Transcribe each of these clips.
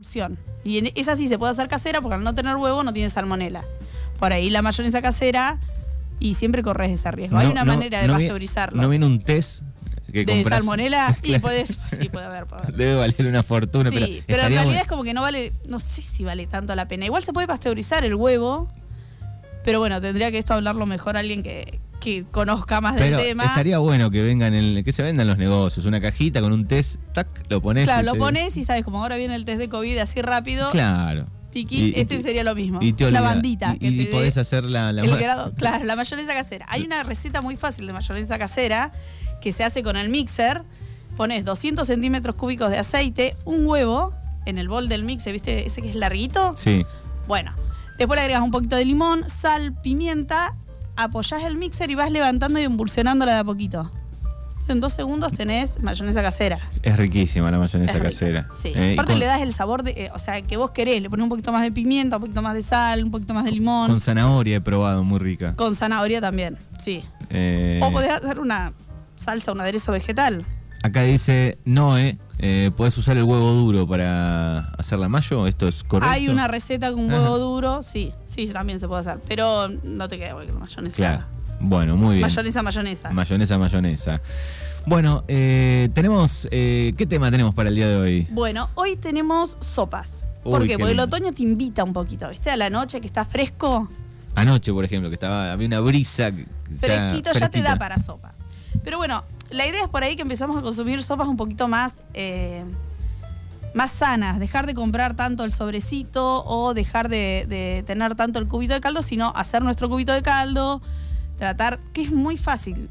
opción. Y en- esa sí se puede hacer casera porque al no tener huevo no tiene salmonela. Por ahí la mayonesa casera y siempre corres ese riesgo. Hay una no- manera de no pasteurizarlos. ¿No viene un test que de compras? salmonela y Claro. podés, sí, puede haber, puede haber. Debe valer una fortuna, Sí, pero, pero, en realidad es como que no vale, no sé si vale tanto la pena. Igual se puede pasteurizar el huevo, pero bueno, tendría que esto hablarlo mejor alguien que, que conozca más del Pero tema. estaría bueno que vengan en, que se vendan los negocios, una cajita con un test, tac, lo pones. claro, lo pones y sabes, como ahora viene el test de COVID así rápido, Claro. y este te- sería lo mismo. Y te la bandita Y, que y te dé podés hacer la, la el grado, claro, la mayonesa casera. Hay una receta muy fácil de mayonesa casera que se hace con el mixer. Pones 200 centímetros cúbicos de aceite, un huevo en el bol del mixer, ¿viste? Ese que es larguito. Sí. Bueno, después le agregas un poquito de limón, sal, pimienta, apoyás el mixer y vas levantando y embolsionándola de a poquito. En dos segundos tenés mayonesa casera. Es riquísima la mayonesa Es casera. Sí. Eh, Aparte con, le das el sabor de, eh, o sea, que vos querés. Le pones un poquito más de pimienta, un poquito más de sal, un poquito más de limón. con Con, zanahoria he probado, muy rica. zanahoria también, sí. Eh, O podés hacer una salsa, un aderezo vegetal. Acá dice Noé, eh, podés usar el huevo duro para hacer la mayo, ¿esto es correcto? Hay una receta con Ajá. huevo duro, sí, sí, también se puede hacer. Pero no te queda igual que la mayonesa. Claro. Bueno, muy bien. Mayonesa, mayonesa. Mayonesa, mayonesa. Bueno, eh, tenemos, eh, ¿qué tema tenemos para el día de hoy? Bueno, hoy tenemos sopas. Uy, ¿Por qué qué? Porque el lindo. otoño te invita un poquito, ¿viste? A la noche que está fresco, Anoche, por ejemplo, que estaba, había una brisa. ya- fresquito, ya te da para sopa. Pero bueno, la idea es por ahí que empezamos a consumir sopas un poquito más, eh, más sanas. Dejar de comprar tanto el sobrecito o dejar de, de tener tanto el cubito de caldo, sino hacer nuestro cubito de caldo. Tratar, que es muy fácil.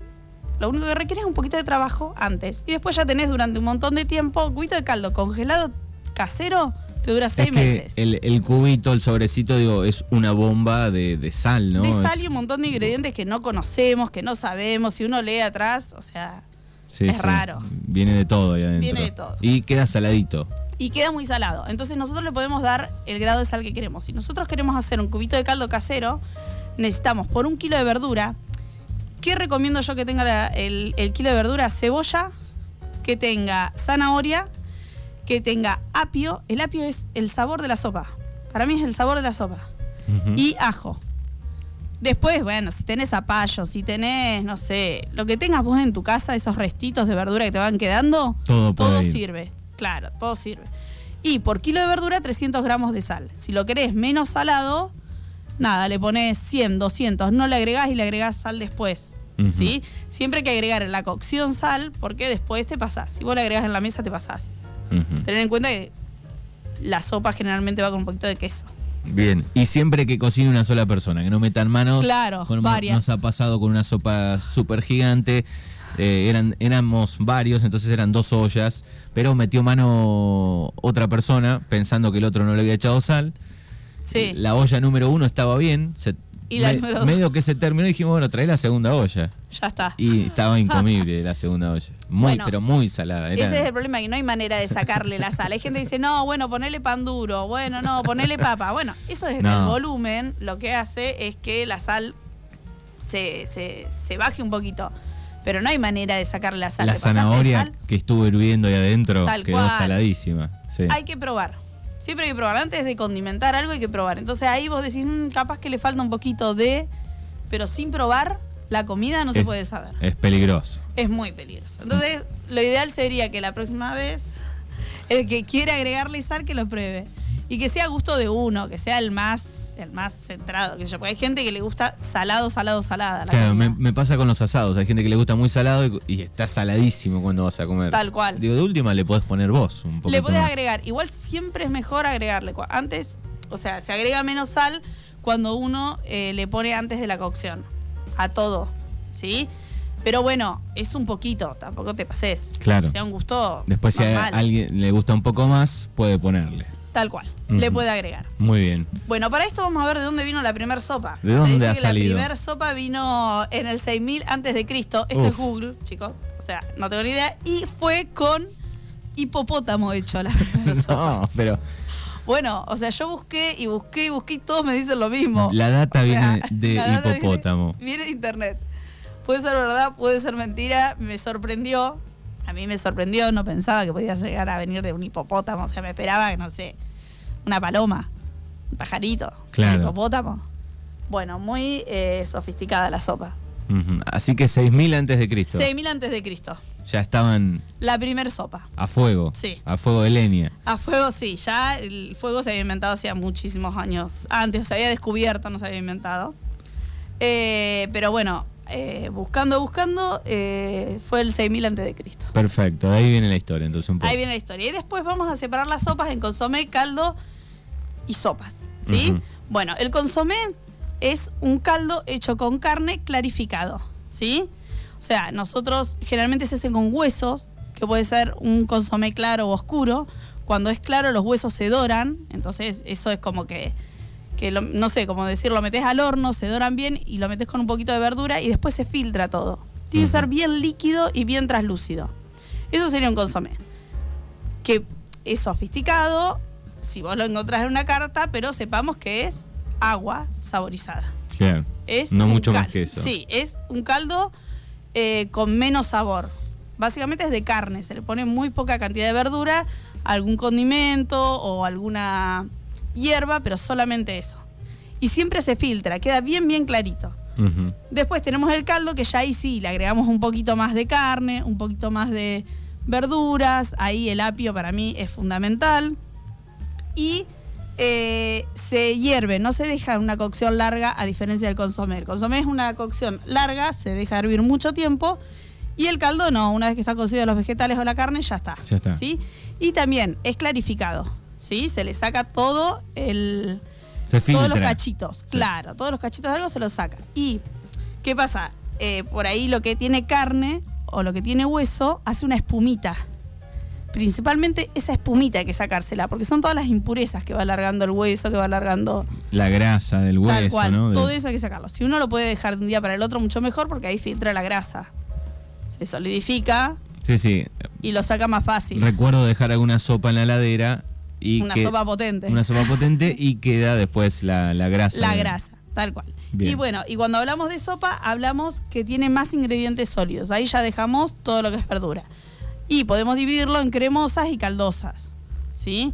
Lo único que requiere es un poquito de trabajo antes. Y después ya tenés durante un montón de tiempo cubito de caldo congelado casero, te dura seis es que meses. El, el cubito, el sobrecito, digo, es una bomba de, de sal, ¿no? de sal y un montón de ingredientes que no conocemos, que no sabemos. Si uno lee atrás, o sea, sí, es sí. raro. Viene de todo ahí adentro. Viene de todo. Y queda saladito. y queda muy salado. Entonces nosotros le podemos dar el grado de sal que queremos. Si nosotros queremos hacer un cubito de caldo casero, necesitamos por un kilo de verdura. ¿Qué recomiendo yo que tenga la- el, el kilo de verdura? Cebolla, que tenga zanahoria, que tenga apio. El apio es el sabor de la sopa. Para mí es el sabor de la sopa. Y ajo. Después, bueno, si tenés zapallo, si tenés, no sé, lo que tengas vos en tu casa, esos restitos de verdura que te van quedando, Todo sirve. Claro, todo sirve. Y por kilo de verdura, 300 gramos de sal. Si lo querés menos salado, nada, le pones 100, 200. No le agregás y le agregás sal después. ¿Sí? Siempre hay que agregar en la cocción sal porque después te pasás. Si vos le agregás en la mesa, te pasás. Ujú. Tener en cuenta que la sopa generalmente va con un poquito de queso. Bien, y siempre que cocine una sola persona, que no metan manos. Claro, como varias. Nos ha pasado con una sopa súper gigante. eh, eran, éramos varios, entonces eran dos ollas, pero metió mano otra persona pensando que el otro no le había echado sal. Sí. La olla número uno estaba bien. se- Y la número dos. Medio que se terminó y dijimos, bueno, trae la segunda olla. Ya está. Y estaba incomible la segunda olla. Muy, Bueno, pero muy salada. Era- Ese es el problema, que no hay manera de sacarle la sal. Hay gente que dice, no, bueno, ponele pan duro, bueno, no, ponele papa. Bueno, eso es No. el volumen, lo que hace es que la sal se, se- se baje un poquito. Pero no hay manera de sacarle la sal. la zanahoria sal, que estuvo hirviendo ahí adentro Tal quedó cual. saladísima. Sí. hay que probar. Siempre hay que probar. Antes de condimentar algo hay que probar. Entonces ahí vos decís, "Mm, capaz que le falta un poquito de... Pero sin probar, la comida no se puede saber. Es peligroso. es muy peligroso. Entonces, lo ideal sería que la próxima vez el que quiera agregarle sal que lo pruebe y que sea a gusto de uno, que sea el más el más centrado, que yo, porque hay gente que le gusta salado, salado, salada. la Claro, me, pasa con los asados. Hay gente que le gusta muy salado y, y está saladísimo cuando vas a comer. Tal cual. Digo, de última le podés poner vos un poco. Le podés agregar, igual siempre es mejor agregarle. Antes, o sea, se agrega menos sal cuando uno eh, le pone antes de la cocción. A todo, ¿sí? Pero bueno, es un poquito, tampoco te pases. Claro. Sea un gusto Después, si a alguien le gusta un poco más, puede ponerle. Tal cual, le puede agregar. Muy bien. Bueno, para esto vamos a ver de dónde vino la primera sopa. ¿De dónde Se dice ha que salido? La primera sopa vino en el 6000 antes de Cristo. Esto es. Google, chicos. O sea, no tengo ni idea. Y fue con hipopótamo hecho la primera sopa. No, pero Bueno, o sea, yo busqué y busqué y busqué y todos me dicen lo mismo. la data O sea, viene de hipopótamo. Viene, viene de internet. Puede ser verdad, puede ser mentira. Me sorprendió. A mí me sorprendió, no pensaba que podía llegar a venir de un hipopótamo. O sea, me esperaba que, no sé, una paloma, un pajarito, Claro. un hipopótamo. Bueno, muy eh, sofisticada la sopa. Así que 6000 antes de Cristo. 6000 antes de Cristo. Ya estaban La primer sopa. a fuego. Sí. A fuego de leña. A fuego sí, ya el fuego se había inventado hacía muchísimos años antes, se había descubierto, no se había inventado. Eh, pero bueno, eh, buscando, buscando, eh, fue el 6000 antes de Cristo. Perfecto, de ahí viene la historia, entonces un poco. Ahí viene la historia. Y después vamos a separar las sopas en consomé, caldo y sopas. ¿Sí? Bueno, el consomé es un caldo hecho con carne clarificado. ¿Sí? O sea, nosotros generalmente se hace con huesos, que puede ser un consomé claro o oscuro. Cuando es claro, los huesos se doran. Entonces, eso es como que. Que lo- no sé, como decir, lo metes al horno, se doran bien y lo metes con un poquito de verdura y después se filtra todo. Tiene que ser bien líquido y bien translúcido. Eso sería un consomé que es sofisticado, si vos lo encontrás en una carta, pero sepamos que es agua saborizada. Claro. Es no mucho más que eso. Sí, es un caldo eh, con menos sabor. Básicamente es de carne, se le pone muy poca cantidad de verdura, algún condimento o alguna hierba, pero solamente eso. Y siempre se filtra, queda bien, bien clarito. Después tenemos el caldo que ya ahí sí le agregamos un poquito más de carne, un poquito más de verduras. Ahí el apio para mí es fundamental. Y eh, se hierve, no se deja una cocción larga a diferencia del consomé. El consomé es una cocción larga, se deja hervir mucho tiempo. Y el caldo no, una vez que está cocido los vegetales o la carne, ya está. Ya está. ¿sí? Y también es clarificado. ¿Sí? Se le saca todo el, Se filtra. todos los cachitos, Sí. claro, todos los cachitos de algo se los sacan. ¿Y qué pasa? Eh, por ahí lo que tiene carne o lo que tiene hueso hace una espumita. Principalmente esa espumita hay que sacársela, porque son todas las impurezas que va alargando el hueso, que va alargando La grasa del hueso, tal cual. Todo eso hay que sacarlo. Si uno lo puede dejar de un día para el otro, mucho mejor, porque ahí filtra la grasa. Se solidifica Sí, sí. y lo saca más fácil. Recuerdo dejar alguna sopa en la heladera y Una que- sopa potente. Una sopa potente y queda después la, la grasa. La grasa, tal cual. Bien. Y bueno, y cuando hablamos de sopa, hablamos que tiene más ingredientes sólidos. Ahí ya dejamos todo lo que es verdura. Y podemos dividirlo en cremosas y caldosas. ¿Sí?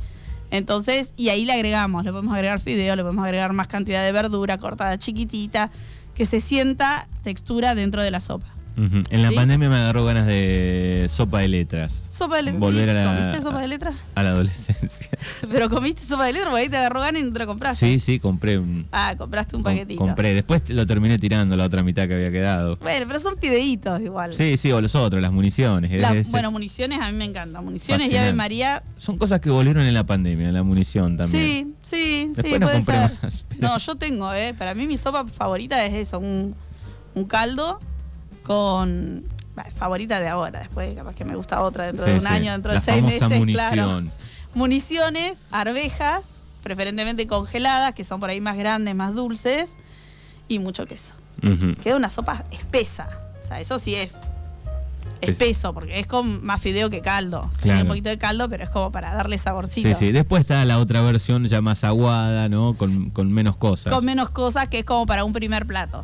Entonces, y ahí le agregamos, le podemos agregar fideo, le podemos agregar más cantidad de verdura cortada chiquitita, que se sienta textura dentro de la sopa. En la ¿Sí? pandemia me agarró ganas de sopa de letras. Sopa de letras. Volver a la- ¿Comiste sopa de letras? A la adolescencia. Pero comiste sopa de letras, porque ahí te agarró ganas y no te la compraste. Sí, sí, compré un. Ah, compraste un com- paquetito. Compré. Después lo terminé tirando la otra mitad que había quedado. Bueno, pero son fideitos igual. Sí, sí, o los otros, las municiones. La- bueno, municiones a mí me encantan. Municiones y Fascinante. Ave María. son cosas que volvieron en la pandemia, la munición también. Sí, sí, Después sí, no puede ser. más, pero- No, yo tengo, ¿eh? Para mí mi sopa favorita es eso, un, un caldo con... bah, favorita de ahora, después capaz que me gusta otra dentro Sí, de un sí. año, dentro La de seis meses, munición. claro. Municiones, arvejas, preferentemente congeladas, que son por ahí más grandes, más dulces, y mucho queso. Queda una sopa espesa. O sea, eso sí es Es- espeso, porque es con más fideo que caldo. Claro. tiene un poquito de caldo, pero es como para darle saborcito. Sí, sí. Después está la otra versión ya más aguada, ¿no? Con, con menos cosas. Con menos cosas que es como para un primer plato,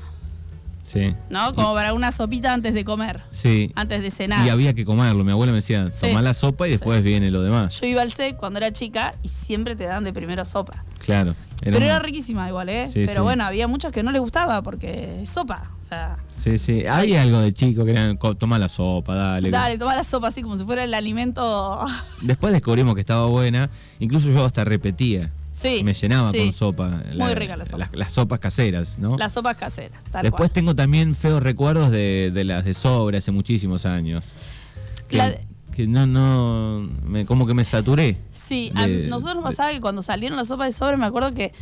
Sí. ¿no? Como para una sopita antes de comer, Sí. antes de cenar. Y había que comerlo. Mi abuela me decía, Sí. tomá la sopa y Sí. después viene lo demás. Yo iba al SEC cuando era chica y siempre te dan de primero sopa. Claro. Era Pero era riquísima igual, ¿eh? Sí, Pero bueno, había muchos que no les gustaba porque es sopa. O sea, Sí, sí. Había algo de chico que era, toma la sopa, dale. dale, toma la sopa así como si fuera el alimento. Después descubrimos que estaba buena. Incluso yo hasta repetía. Sí. me llenaba sí. con sopa. Muy rica la sopa. Las, las sopas caseras, ¿no? Las sopas caseras, tal Después cual. tengo también feos recuerdos de, de las de sobre hace muchísimos años. Que, La- que no, no, me, como que me saturé. Sí, a de- nosotros nos pasaba que cuando salieron las sopas de sobre, me acuerdo que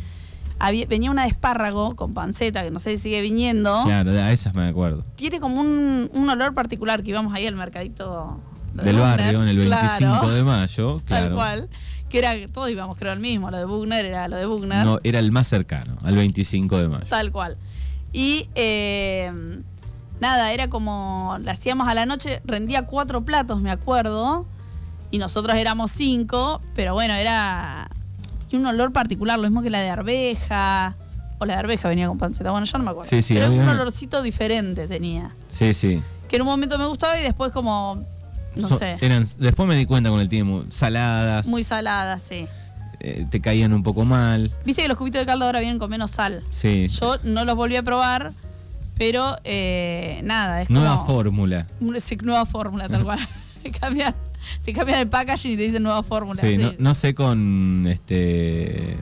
había, venía una de espárrago con panceta, que no sé si sigue viniendo. Claro, de- a esas me acuerdo. Tiene como un, un olor particular que íbamos ahí al mercadito de Del barrio, en el 25 claro, de mayo, claro. Tal cual. Que era, todos íbamos creo el mismo, lo de Bugner era lo de Bugner. No, era el más cercano, al 25 de mayo. Tal cual. Y eh, nada, era como, la hacíamos a la noche, rendía cuatro platos, me acuerdo, y nosotros éramos cinco, pero bueno, era un olor particular, lo mismo que la de arveja, o la de arveja venía con panceta, bueno, yo no me acuerdo. Sí, sí, pero había un olorcito diferente tenía, Sí, sí. que en un momento me gustaba y después como, no So- sé, Eran, después me di cuenta con el tiempo, saladas. muy salada, sí. eh, te caían un poco mal. Viste que los cubitos de caldo ahora vienen con menos sal. Sí. Yo no los volví a probar, pero eh, nada, es Nueva como... fórmula. Nueva fórmula, tal cual. te, cambian, te cambian el packaging y te dicen nueva fórmula. Sí, sí. no, no sé con este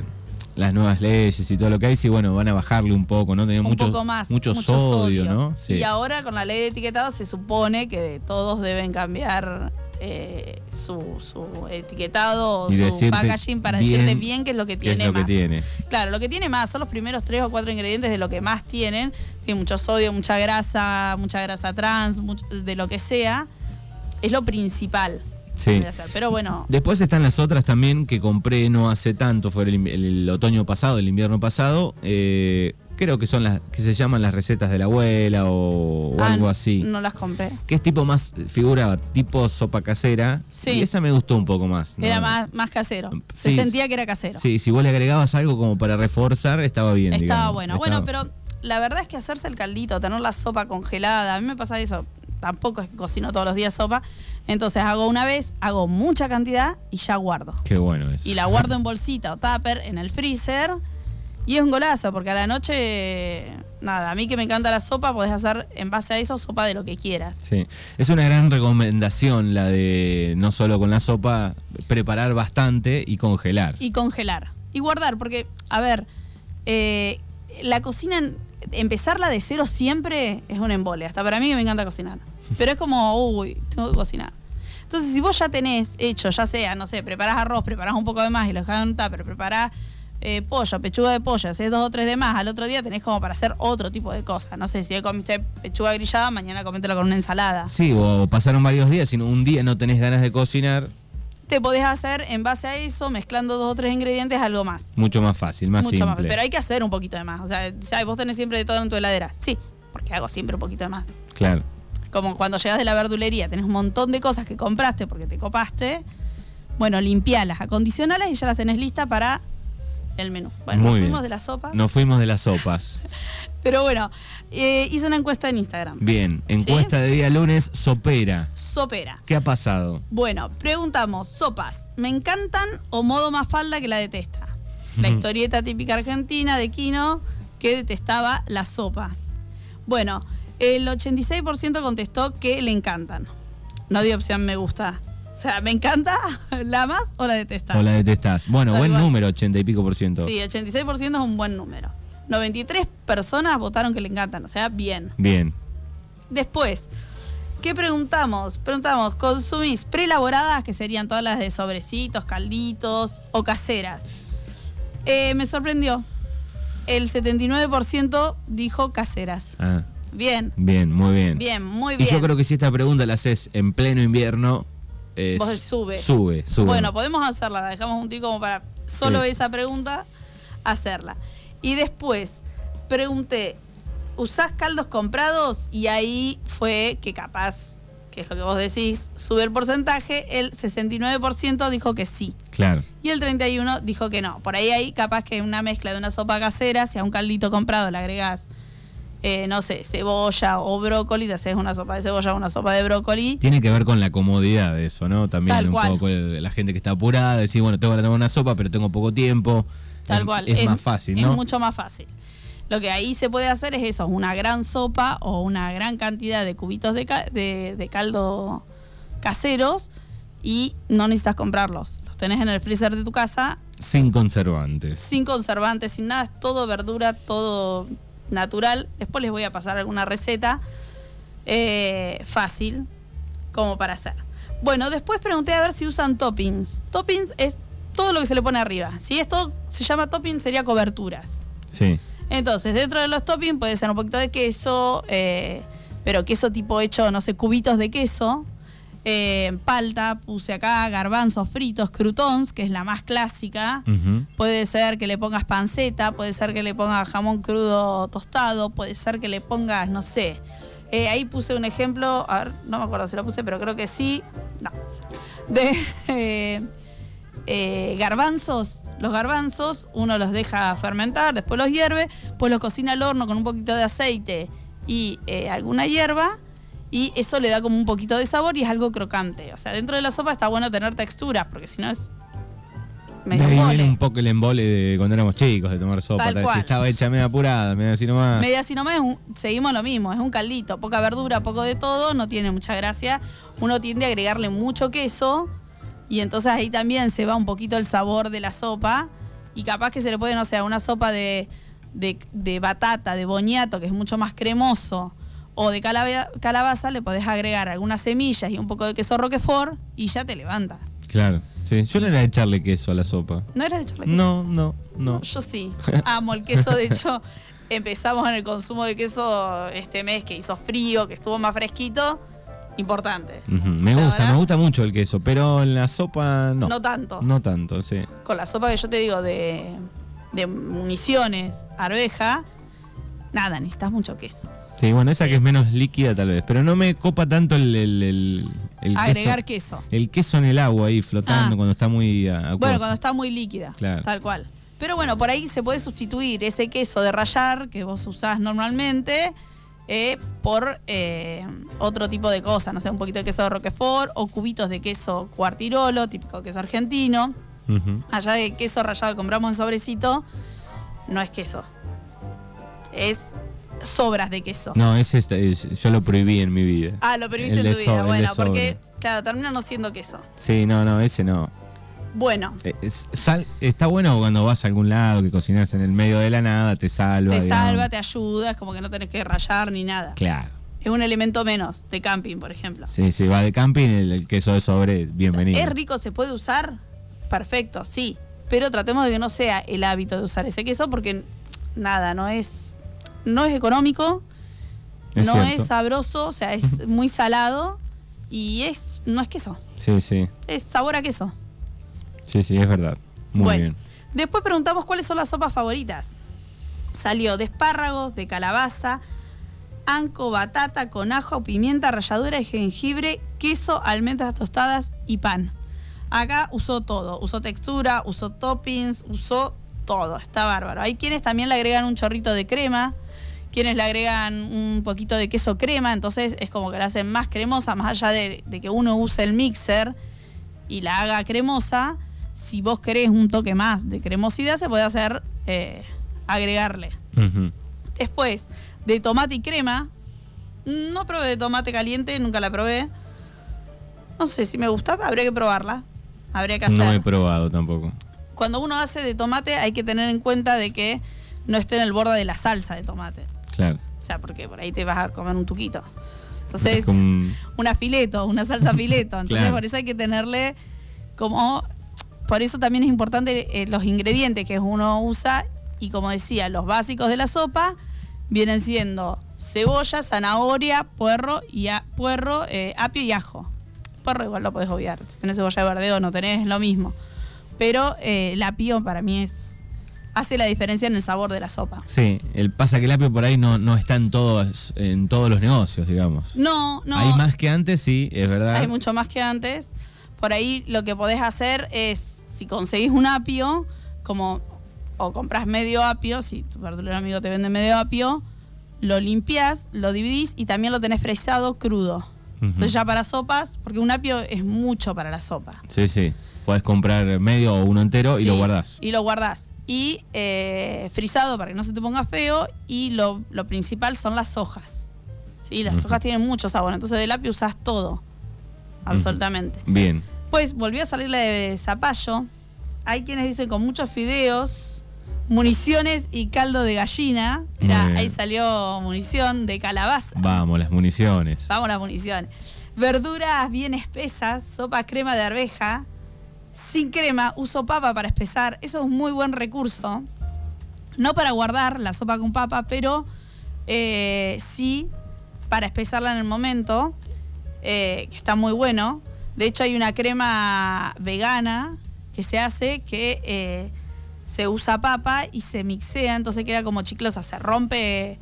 las nuevas leyes y todo lo que hay, si bueno, van a bajarle un poco, ¿no? Un mucho, poco más. mucho, sodio, ¿no? Sí. Y ahora con la ley de etiquetado se supone que todos deben cambiar eh, su, su etiquetado su packaging para bien decirte bien qué es lo que ¿Qué es tiene lo que más. tiene? Claro, lo que tiene más son los primeros tres o cuatro ingredientes de lo que más tienen. Tiene mucho sodio, mucha grasa, mucha grasa trans, mucho- de lo que sea. Es lo principal. Sí. Pero bueno, Después están las otras también que compré no hace tanto, fue el, otoño pasado, el invierno pasado. eh, creo que son las que se llaman las recetas de la abuela o, o ah, algo así. No las compré. Que es tipo más, figura tipo sopa casera. Sí. Y esa me gustó un poco más. ¿no? Era más, más casero. Se Sí, sentía que era casero. Sí, si vos le agregabas algo como para reforzar, estaba bien. Estaba digamos. bueno. Estaba- Bueno, pero la verdad es que hacerse el caldito, tener la sopa congelada, a mí me pasa eso. Tampoco es que cocino todos los días sopa. Entonces hago una vez, hago mucha cantidad y ya guardo. Qué bueno eso. Y la guardo en bolsita o tupper en el freezer. Y es un golazo, porque a la noche, nada, a mí que me encanta la sopa, podés hacer en base a eso sopa de lo que quieras. Sí, es una gran recomendación la de no solo con la sopa, preparar bastante y congelar. Y congelar. Y guardar, porque, a ver, eh, la cocina, empezarla de cero siempre es un embole. Hasta para mí que me encanta cocinar. Pero es como, uy, tengo que cocinar. Entonces, si vos ya tenés hecho, ya sea, no sé, preparás arroz, preparás un poco de más y lo dejás en un tupper, preparás eh, pollo, pechuga de pollo, haces dos o tres de más, al otro día tenés como para hacer otro tipo de cosas. No sé, si comiste pechuga grillada, mañana cométela con una ensalada. Sí, o pasaron varios días y un día no tenés ganas de cocinar, Te podés hacer en base a eso, mezclando dos o tres ingredientes, algo más. mucho más fácil, más Mucho más, simple. pero hay que hacer un poquito de más. O sea, vos tenés siempre de todo en tu heladera. Sí, porque hago siempre un poquito de más. Claro. Como cuando llegas de la verdulería, tenés un montón de cosas que compraste porque te copaste. Bueno, limpialas, acondicionalas y ya las tenés listas para el menú. Bueno, Muy nos bien. fuimos de la sopa. Nos fuimos de las sopas. Pero bueno, eh, hice una encuesta en Instagram. Bien, encuesta de día lunes, sopera. Sopera. ¿Qué ha pasado? Bueno, preguntamos, sopas, ¿me encantan o modo más falda que la detesta? La historieta típica argentina de Kino que detestaba la sopa. Bueno, el 86% contestó que le encantan. No dio opción me gusta. O sea, ¿me encanta? ¿La más o la detestas? ¿O la detestás? Bueno, Tal buen número, 80 y pico por ciento. Sí, 86% es un buen número. 93 personas votaron que le encantan, o sea, bien. Bien. Después, ¿qué preguntamos? Preguntamos, ¿consumís preelaboradas, que serían todas las de sobrecitos, calditos o caseras? Eh, me sorprendió. El 79% dijo caseras. Ah, Bien, bien, muy bien. bien, muy Y bien. yo creo que si esta pregunta la haces en pleno invierno, eh, Vos sube. Sube, sube. Bueno, podemos hacerla, la dejamos un tico como para solo Sí. esa pregunta hacerla. Y después pregunté, ¿usás caldos comprados? Y ahí fue que capaz, que es lo que vos decís, sube el porcentaje, el 69% dijo que sí. Claro. Y el 31 dijo que no. Por ahí hay capaz que una mezcla de una sopa casera, si a un caldito comprado le agregás, eh, no sé, cebolla o brócoli, te haces una sopa de cebolla o una sopa de brócoli. Tiene que ver con la comodidad de eso, ¿no? También Tal un cual. poco la gente que está apurada, decir, bueno, tengo que tomar una sopa, pero tengo poco tiempo. Tal Es- cual. Es, más fácil, Es ¿no? mucho más fácil. Lo que ahí se puede hacer es eso, una gran sopa o una gran cantidad de cubitos de, ca- de- de caldo caseros y no necesitas comprarlos. Los tenés en el freezer de tu casa Sin conservantes. sin conservantes, sin nada, es todo verdura, todo natural. Después les voy a pasar alguna receta eh, fácil como para hacer. Bueno, después pregunté a ver si usan toppings. Toppings es todo lo que se le pone arriba. Si esto se llama topping, sería coberturas. Sí. Entonces, dentro de los toppings puede ser un poquito de queso, eh, pero queso tipo hecho, no sé, cubitos de queso. eh, palta, puse acá, garbanzos fritos, croutons, que es la más clásica. Puede ser que le pongas panceta, puede ser que le pongas jamón crudo tostado, puede ser que le pongas, no sé. Eh, ahí puse un ejemplo, a ver, no me acuerdo si lo puse, pero creo que sí. No. De eh, eh, garbanzos. Los garbanzos uno los deja fermentar, después los hierve, pues los cocina al horno con un poquito de aceite y eh, alguna hierba. Y eso le da como un poquito de sabor y es algo crocante. O sea, dentro de la sopa está bueno tener texturas, porque si no es medio ahí viene un poco el embole de cuando éramos chicos, de tomar sopa. Tal tal, cual. Si estaba hecha media apurada, media así nomás. Media así nomás, es un- seguimos lo mismo, es un caldito, poca verdura, poco de todo, no tiene mucha gracia. Uno tiende a agregarle mucho queso y entonces ahí también se va un poquito el sabor de la sopa y capaz que se le puede, no sé, a una sopa de, de, de batata, de boñato, que es mucho más cremoso, o de calaba- calabaza, le podés agregar algunas semillas y un poco de queso roquefort y ya te levanta. Claro. Sí. Yo no era de echarle queso a la sopa. ¿No eras de echarle queso? No, no, no. Yo sí, amo el queso. De hecho, empezamos en el consumo de queso este mes que hizo frío, que estuvo más fresquito. Importante. Me gusta, me gusta mucho el queso, pero en la sopa no. No tanto. No tanto, sí. Con la sopa que yo te digo de, de municiones, arveja, nada, necesitas mucho queso. Sí, bueno, esa que es menos líquida tal vez, pero no me copa tanto el, el, el- el Agregar queso. queso. El queso en el agua ahí flotando Ah. cuando está muy acuoso. Bueno, cuando está muy líquida, Claro. tal cual. Pero bueno, por ahí se puede sustituir ese queso de rallar que vos usás normalmente eh, por eh, otro tipo de cosas, no sé, un poquito de queso de Roquefort o cubitos de queso cuartirolo, típico queso argentino. Allá de queso rallado que compramos en sobrecito, no es queso. Es sobras de queso. No, es- yo lo prohibí en mi vida. Ah, lo prohibiste en tu vida. Bueno, porque, claro, termina no siendo queso. Sí, no, no, ese no. Bueno, Eh, es- sal- está bueno cuando vas a algún lado que cocinas en el medio de la nada, te salva. te digamos. salva, te ayuda, es como que no tenés que rallar ni nada. Claro. Es un elemento menos de camping, por ejemplo. Sí, sí, va de camping, el, el queso de sobre, O sea, bienvenido. ¿Es rico? ¿Se puede usar? Perfecto, sí. Pero tratemos de que no sea el hábito de usar ese queso porque nada, no es, no es económico, Es no cierto. es sabroso, o sea, es muy salado y es no es queso, Sí, sí, es sabor a queso. Sí, sí, es verdad. Muy bueno, bien. después preguntamos cuáles son las sopas favoritas. Salió de espárragos, de calabaza, anco, batata con ajo, pimienta, ralladura de jengibre, queso, almendras tostadas y pan. Acá usó todo, usó textura, usó toppings, usó todo, está bárbaro. Hay quienes también le agregan un chorrito de crema, quienes le agregan un poquito de queso crema, entonces es como que la hacen más cremosa, más allá de, de que uno use el mixer y la haga cremosa, si vos querés un toque más de cremosidad, se puede hacer eh, agregarle. Después, de tomate y crema. No probé de tomate caliente, nunca la probé. No sé si me gusta, habría que probarla. Habría que hacer. No he probado tampoco. Cuando uno hace de tomate hay que tener en cuenta de que no esté en el borde de la salsa de tomate. Claro. O sea, porque por ahí te vas a comer un tuquito. Entonces, Con- una fileto, una salsa fileto. Entonces, Claro. por eso hay que tenerle como. Por eso también es importante eh, los ingredientes que uno usa. Y como decía, los básicos de la sopa vienen siendo cebolla, zanahoria, puerro, y a- puerro eh, apio y ajo. Puerro igual lo podés obviar. Si tenés cebolla de verdeo no tenés, es lo mismo. Pero eh, el apio para mí es. hace la diferencia en el sabor de la sopa. Sí, el pasa que el apio por ahí no, no está en todos, en todos los negocios, digamos. No, no. Hay más que antes, sí, es verdad. Hay mucho más que antes. Por ahí lo que podés hacer es, si conseguís un apio, como o compras medio apio, si tu verdulero amigo te vende medio apio, lo limpias, lo dividís y también lo tenés fresado crudo. Entonces ya para sopas, porque un apio es mucho para la sopa. Sí, sí. Puedes comprar medio o uno entero y lo guardás. Y lo guardás. Y eh, frisado para que no se te ponga feo. Y lo, lo principal son las hojas. Sí, las hojas tienen mucho sabor. Entonces del apio usás todo. Absolutamente. Bien. Pues volvió a salir la de zapallo. Hay quienes dicen con muchos fideos, municiones y caldo de gallina. Mirá, ahí salió munición de calabaza. Vamos, las municiones. Vamos las municiones. Verduras bien espesas, sopa crema de arveja. Sin crema, uso papa para espesar. Eso es un muy buen recurso. No para guardar la sopa con papa, pero eh, sí para espesarla en el momento, eh, que está muy bueno. De hecho, hay una crema vegana que se hace que eh, se usa papa y se mixea, entonces queda como chiclosa. Se rompe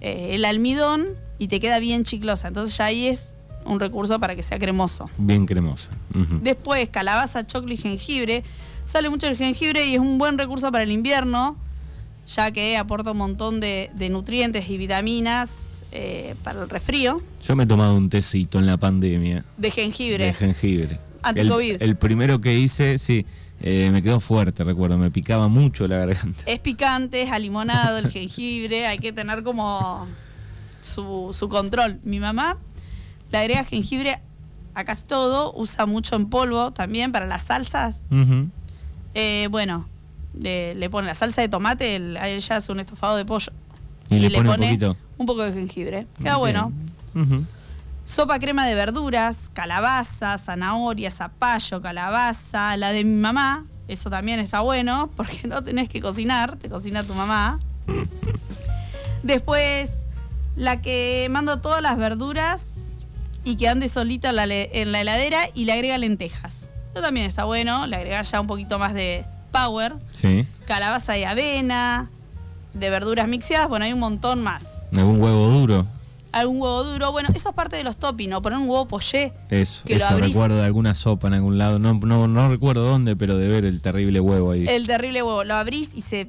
eh, el almidón y te queda bien chiclosa. Entonces ya ahí es un recurso para que sea cremoso. Bien cremosa. Después, calabaza, choclo y jengibre. Sale mucho el jengibre y es un buen recurso para el invierno, ya que aporta un montón de, de nutrientes y vitaminas eh, para el resfrío. Yo me he tomado un tecito en la pandemia De jengibre. de jengibre. Anti-COVID. El, el primero que hice, sí, eh, me quedó fuerte, recuerdo, me picaba mucho la garganta. Es picante, es alimonado, el jengibre, hay que tener como su, su control. Mi mamá le agrega jengibre a casi todo, usa mucho en polvo también para las salsas. Eh, bueno, le, le pone la salsa de tomate, el- a ella hace un estofado de pollo. Y le pone un poquito. un poco de jengibre. Queda bueno. Sopa crema de verduras, calabaza, zanahoria, zapallo, calabaza, la de mi mamá. Eso también está bueno porque no tenés que cocinar, te cocina tu mamá. Después, la que mando todas las verduras y que ande solita en la, en la heladera y le agrega lentejas. Eso también está bueno, le agrega ya un poquito más de power. Sí. Calabaza y avena, de verduras mixeadas, bueno, hay un montón más. ¿Algún huevo duro? Algún huevo duro, bueno, eso es parte de los toppings, ¿no? Poner un huevo poché. Eso, Que eso recuerdo de alguna sopa en algún lado. No, no, no recuerdo dónde, pero de ver el terrible huevo ahí. El terrible huevo. Lo abrís y se.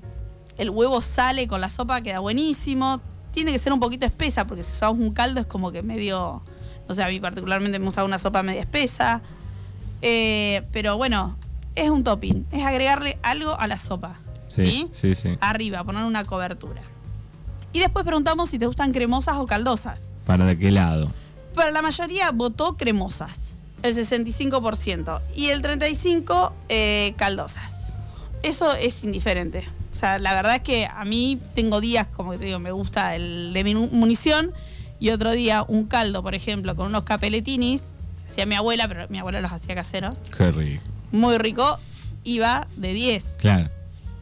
El huevo sale con la sopa, queda buenísimo. Tiene que ser un poquito espesa, porque si usamos un caldo es como que medio. No sé, a mí particularmente me gusta una sopa media espesa. Eh, pero bueno, es un topping. Es agregarle algo a la sopa. ¿Sí? sí, sí. Arriba, poner una cobertura. Y después preguntamos si te gustan cremosas o caldosas. ¿Para de qué lado? Para la mayoría votó cremosas, el 65%, y el 35% eh, caldosas. Eso es indiferente. O sea, la verdad es que a mí tengo días, como que te digo, me gusta el de mi munición, y otro día un caldo, por ejemplo, con unos capeletinis, hacía mi abuela, pero mi abuela los hacía caseros, Qué rico. Muy rico, iba de 10. Claro,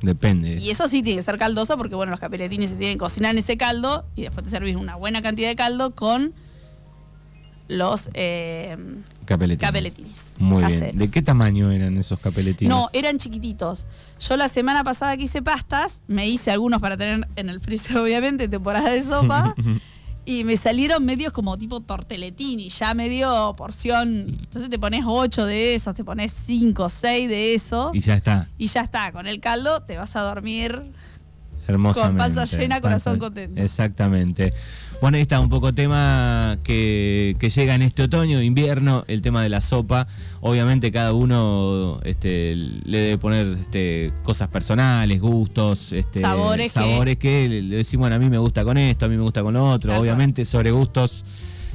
depende. Y eso sí tiene que ser caldoso porque, bueno, los capeletinis se tienen que cocinar en ese caldo y después te servís una buena cantidad de caldo con los eh, Capeletines. Muy bien. ¿De qué tamaño eran esos capeletines? No, eran chiquititos. Yo la semana pasada que hice pastas, me hice algunos para tener en el freezer, obviamente, temporada de sopa. Y me salieron medios como tipo torteletini, ya medio porción. Entonces te pones 8 de esos, te pones 5, 6 de esos. Y ya está. Y ya está, con el caldo te vas a dormir Hermosamente. Con panza llena, corazón contento. Exactamente. Bueno, ahí está un poco tema que, que llega en este otoño, invierno, el tema de la sopa. Obviamente cada uno este, le debe poner este, cosas personales, gustos, este, Sabores sabores que, le le decimos, bueno, a mí me gusta con esto, a mí me gusta con lo otro. Obviamente sobre gustos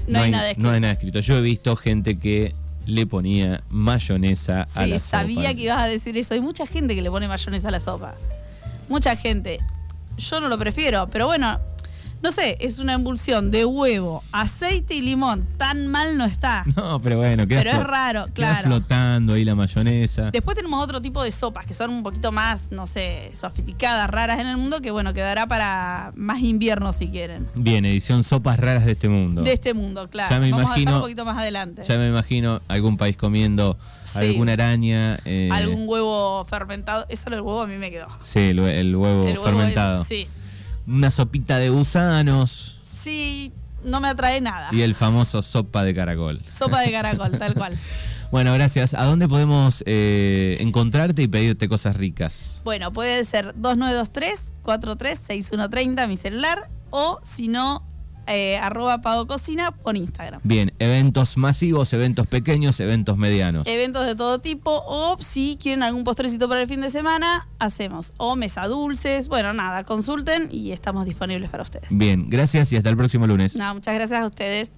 No hay nada no escrito. hay nada escrito. Yo he visto gente que le ponía mayonesa a Sí, la sabía sopa. que ibas a decir eso. Hay mucha gente que le pone mayonesa a la sopa. Mucha gente. Yo no lo prefiero, pero bueno, no sé, es una emulsión de huevo, aceite y limón. Tan mal no está. No, pero bueno, queda, Pero es raro, claro. flotando ahí la mayonesa. Después tenemos otro tipo de sopas que son un poquito más, no sé, sofisticadas, raras en el mundo, que bueno, quedará para más invierno si quieren. Bien, edición sopas raras de este mundo. De este mundo, claro. Ya me Vamos a imagino- dejar un poquito más adelante. Ya me imagino algún país comiendo Sí. alguna araña. eh, Algún huevo fermentado. Eso el huevo a mí me quedó. Sí, el, hue- el huevo El huevo fermentado. sí. Una sopita de gusanos Sí, no me atrae nada. y el famoso sopa de caracol. Sopa de caracol, tal cual. Bueno, gracias. ¿A dónde podemos eh, encontrarte y pedirte cosas ricas? Bueno, puede ser 2923-436130, mi celular, o si no, eh, arroba Pago Cocina por Instagram. Bien, eventos masivos, eventos pequeños, eventos medianos. Eventos de todo tipo, o si quieren algún postrecito para el fin de semana, hacemos. O mesa dulces, bueno, nada, consulten y estamos disponibles para ustedes. Bien, gracias y hasta el próximo lunes. No, muchas gracias a ustedes.